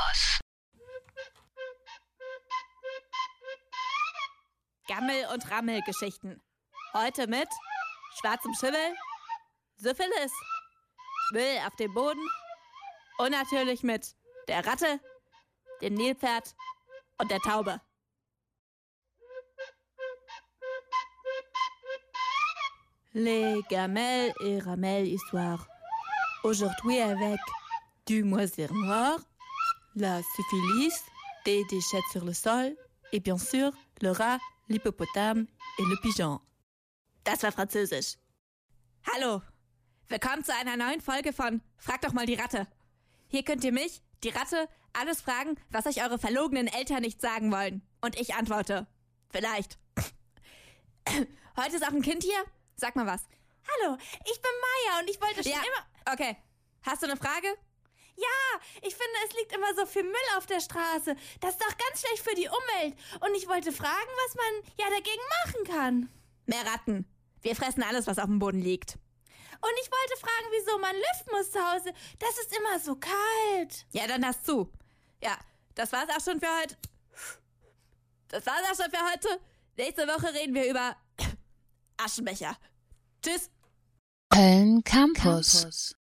Campus. Gammel- und Rammelgeschichten. Heute mit schwarzem Schimmel, Syphilis, Müll auf dem Boden und natürlich mit der Ratte, dem Nilpferd und der Taube. Les gamelles et ramelles histoires. Aujourd'hui avec du moisir noir, la syphilis, des déchets sur le sol et bien sûr le rat, l'hippopotame et le pigeon. Das war Französisch. Hallo, willkommen zu einer neuen Folge von Frag doch mal die Ratte. Hier könnt ihr mich, die Ratte, alles fragen, was euch eure verlogenen Eltern nicht sagen wollen. Und ich antworte. Vielleicht. Heute ist auch ein Kind hier. Sag mal was. Hallo, ich bin Maya und ich wollte schon Ja, immer. okay. Hast du eine Frage? Ja, ich finde, es liegt immer so viel Müll auf der Straße. Das ist doch ganz schlecht für die Umwelt. Und ich wollte fragen, was man ja dagegen machen kann. Mehr Ratten. Wir fressen alles, was auf dem Boden liegt. Und ich wollte fragen, wieso man lüften muss zu Hause. Das ist immer so kalt. Ja, dann hast zu. Ja, das war's auch schon für heute. Das war's auch schon für heute. Nächste Woche reden wir über Aschenbecher. Tschüss. Köln Campus.